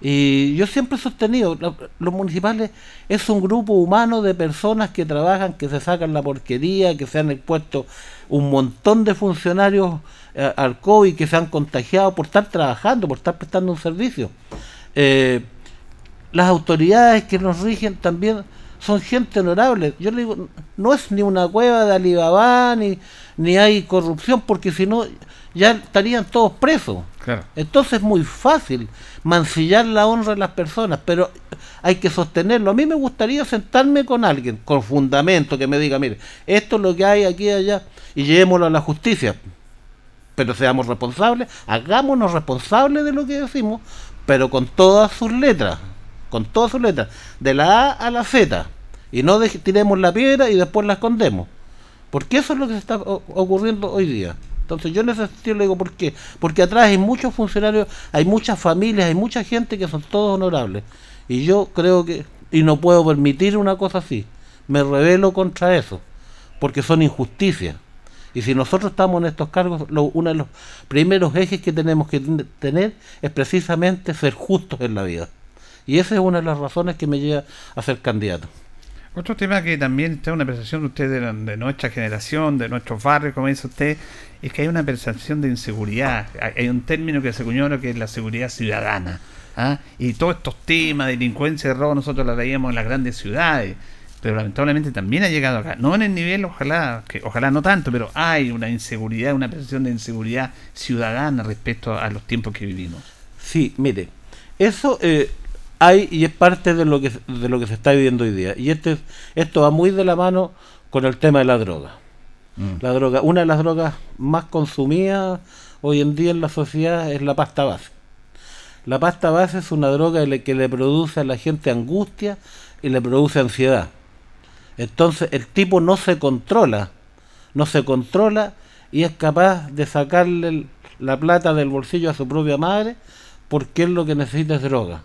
Y yo siempre he sostenido, la- los municipales es un grupo humano de personas que trabajan, que se sacan la porquería, que se han expuesto un montón de funcionarios eh, al COVID, que se han contagiado por estar trabajando, por estar prestando un servicio. Eh, las autoridades que nos rigen también son gente honorable. Yo le digo, no es ni una cueva de Alibaba, ni, ni hay corrupción, porque si no, ya estarían todos presos. Claro. Entonces es muy fácil mancillar la honra de las personas, pero hay que sostenerlo. A mí me gustaría sentarme con alguien, con fundamento, que me diga, mire, esto es lo que hay aquí y allá, y llevémoslo a la justicia. Pero seamos responsables, hagámonos responsables de lo que decimos, pero con todas sus letras, con todas sus letras, de la A a la Z, y no tiremos la piedra y después la escondemos. Porque eso es lo que se está ocurriendo hoy día. Entonces yo en ese sentido le digo, ¿por qué? Porque atrás hay muchos funcionarios, hay muchas familias, hay mucha gente que son todos honorables. Y yo creo que, y no puedo permitir una cosa así. Me rebelo contra eso, porque son injusticias. Y si nosotros estamos en estos cargos, lo- uno de los primeros ejes que tenemos que ten- tener es precisamente ser justos en la vida. Y esa es una de las razones que me lleva a ser candidato. Otro tema que también está una percepción de usted de, nuestra generación, de nuestros barrios, como dice usted, es que hay una percepción de inseguridad. Hay, un término que se acuñó que es la seguridad ciudadana. ¿ah? Y todos estos temas de delincuencia y robo nosotros la veíamos en las grandes ciudades. Pero lamentablemente también ha llegado acá. No en el nivel, ojalá, que ojalá no tanto, pero hay una inseguridad, una percepción de inseguridad ciudadana respecto a los tiempos que vivimos. Sí, mire, eso eh, hay y es parte de lo que de lo que se está viviendo hoy día. Y este, esto va muy de la mano con el tema de la droga. La droga, una de las drogas más consumidas hoy en día en la sociedad es la pasta base. La pasta base es una droga le- que le produce a la gente angustia y le produce ansiedad. Entonces el tipo no se controla, no se controla y es capaz de sacarle la plata del bolsillo a su propia madre porque él lo que necesita es droga.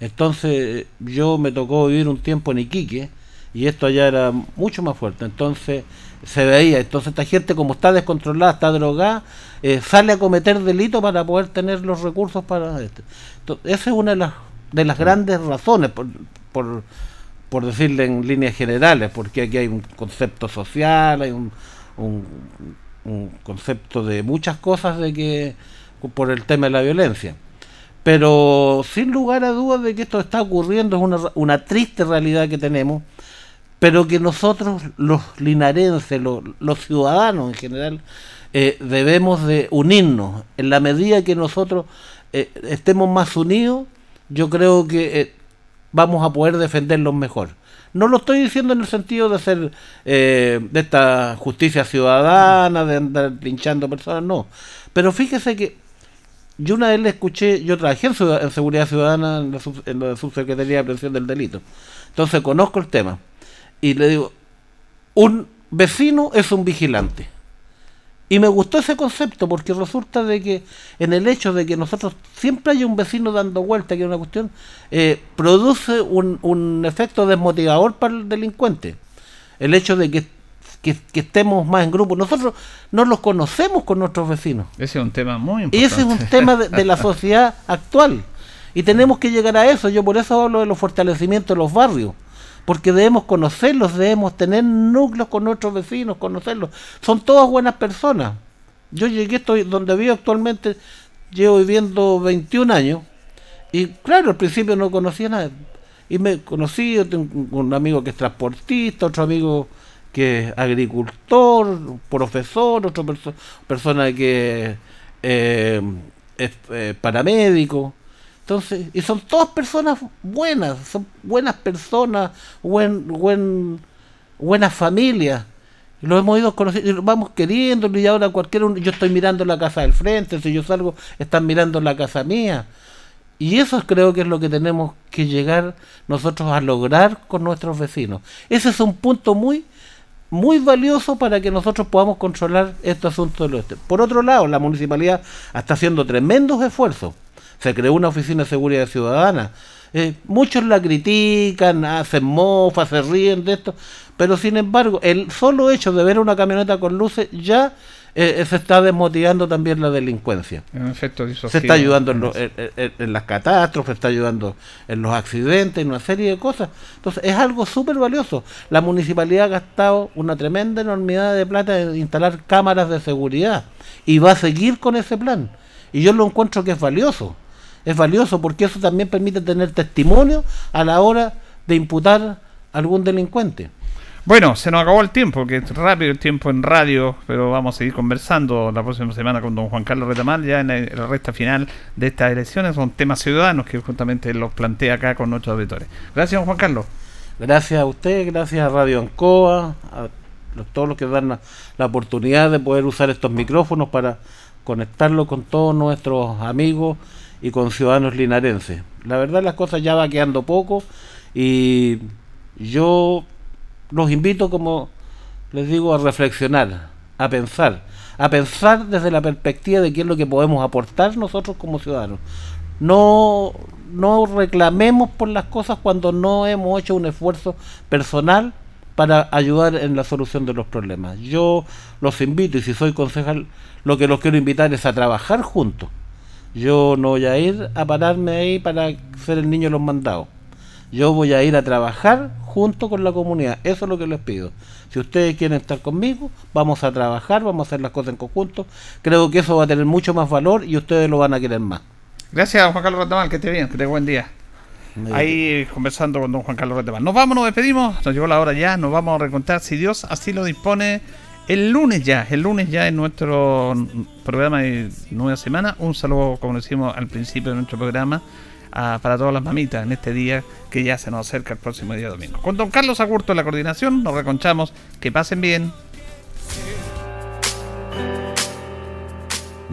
Entonces yo me tocó vivir un tiempo en Iquique y esto allá era mucho más fuerte. Entonces se veía, entonces esta gente como está descontrolada, está drogada, eh, sale a cometer delito para poder tener los recursos para esto. Entonces, esa es una de las, de las grandes razones, por, por, por decirle en líneas generales, porque aquí hay un concepto social, hay un, un- concepto de muchas cosas de que por el tema de la violencia. Pero sin lugar a dudas de que esto está ocurriendo, es una, una triste realidad que tenemos, pero que nosotros, los linarenses, los, los ciudadanos en general, eh, debemos de unirnos. En la medida que nosotros eh, estemos más unidos, yo creo que eh, vamos a poder defenderlos mejor. No lo estoy diciendo en el sentido de ser de esta justicia ciudadana, de andar linchando personas, no. Pero fíjese que yo una vez le escuché, yo trabajé en, Seguridad Ciudadana en la, en la Subsecretaría de Prevención del Delito. Entonces conozco el tema. Y le digo, un vecino es un vigilante. Y me gustó ese concepto porque resulta de que en el hecho de que nosotros siempre hay un vecino dando vuelta, que es una cuestión, eh, produce un, un, efecto desmotivador para el delincuente. El hecho de que, que, estemos más en grupo. Nosotros no los conocemos con nuestros vecinos. Ese es un tema muy importante. Ese es un tema de, de la [LAUGHS] sociedad actual. Y tenemos que llegar a eso. Yo por eso hablo de los fortalecimientos de los barrios porque debemos conocerlos, debemos tener núcleos con nuestros vecinos, conocerlos. Son todas buenas personas. Yo llegué, estoy donde vivo actualmente, llevo viviendo 21 años, y claro, al principio no conocía nada. Y me conocí, tengo un amigo que es transportista, otro amigo que es agricultor, profesor, otra persona que eh, es eh, paramédico. Entonces, y son todas personas buenas, son buenas personas, buen, buen, buenas familias. Lo hemos ido conociendo, vamos queriendo, y ahora cualquier yo estoy mirando la casa del frente, si yo salgo, están mirando la casa mía. Y eso creo que es lo que tenemos que llegar nosotros a lograr con nuestros vecinos. Ese es un punto muy, muy valioso para que nosotros podamos controlar este asunto del oeste. Por otro lado, la municipalidad está haciendo tremendos esfuerzos se creó una oficina de seguridad ciudadana. Eh, muchos la critican, hacen mofa, se ríen de esto, pero sin embargo, el solo hecho de ver una camioneta con luces ya eh, se está desmotivando también la delincuencia. se está ayudando en, las catástrofes, está ayudando en los accidentes, en una serie de cosas. Entonces, es algo súper valioso. La municipalidad ha gastado una tremenda enormidad de plata en instalar cámaras de seguridad y va a seguir con ese plan. Y yo lo encuentro que es valioso es valioso porque eso también permite tener testimonio a la hora de imputar a algún delincuente. Bueno, se nos acabó el tiempo, que es rápido el tiempo en radio, pero vamos a seguir conversando la próxima semana con don Juan Carlos Retamal, ya en la, recta final de estas elecciones. Son temas ciudadanos que justamente los plantea acá con nuestros auditores. Gracias, don Juan Carlos. Gracias a usted, gracias a Radio Ancoa, a todos los que dan la, la oportunidad de poder usar estos micrófonos para conectarlo con todos nuestros amigos y con ciudadanos linarenses. La verdad las cosas ya va quedando poco y yo los invito, como les digo, a reflexionar, a pensar, a pensar desde la perspectiva de qué es lo que podemos aportar nosotros como ciudadanos. No, no reclamemos por las cosas cuando no hemos hecho un esfuerzo personal para ayudar en la solución de los problemas. Yo los invito y si soy concejal, lo que los quiero invitar es a trabajar juntos yo no voy a ir a pararme ahí para ser el niño de los mandados. Yo voy a ir a trabajar junto con la comunidad. Eso es lo que les pido. Si ustedes quieren estar conmigo, vamos a trabajar, vamos a hacer las cosas en conjunto. Creo que eso va a tener mucho más valor y ustedes lo van a querer más. Gracias, Juan Carlos Retamal. Que esté bien, que tenga buen día. Ahí conversando con don Juan Carlos Retamal. Nos vamos, nos despedimos. Nos llegó la hora ya. Nos vamos a recontar, si Dios así lo dispone, el lunes ya, el lunes ya en nuestro programa de nueva semana. Un saludo, como decimos al principio de nuestro programa, para todas las mamitas en este día que ya se nos acerca el próximo día domingo. Con don Carlos Agurto en la coordinación, nos reconchamos. Que pasen bien.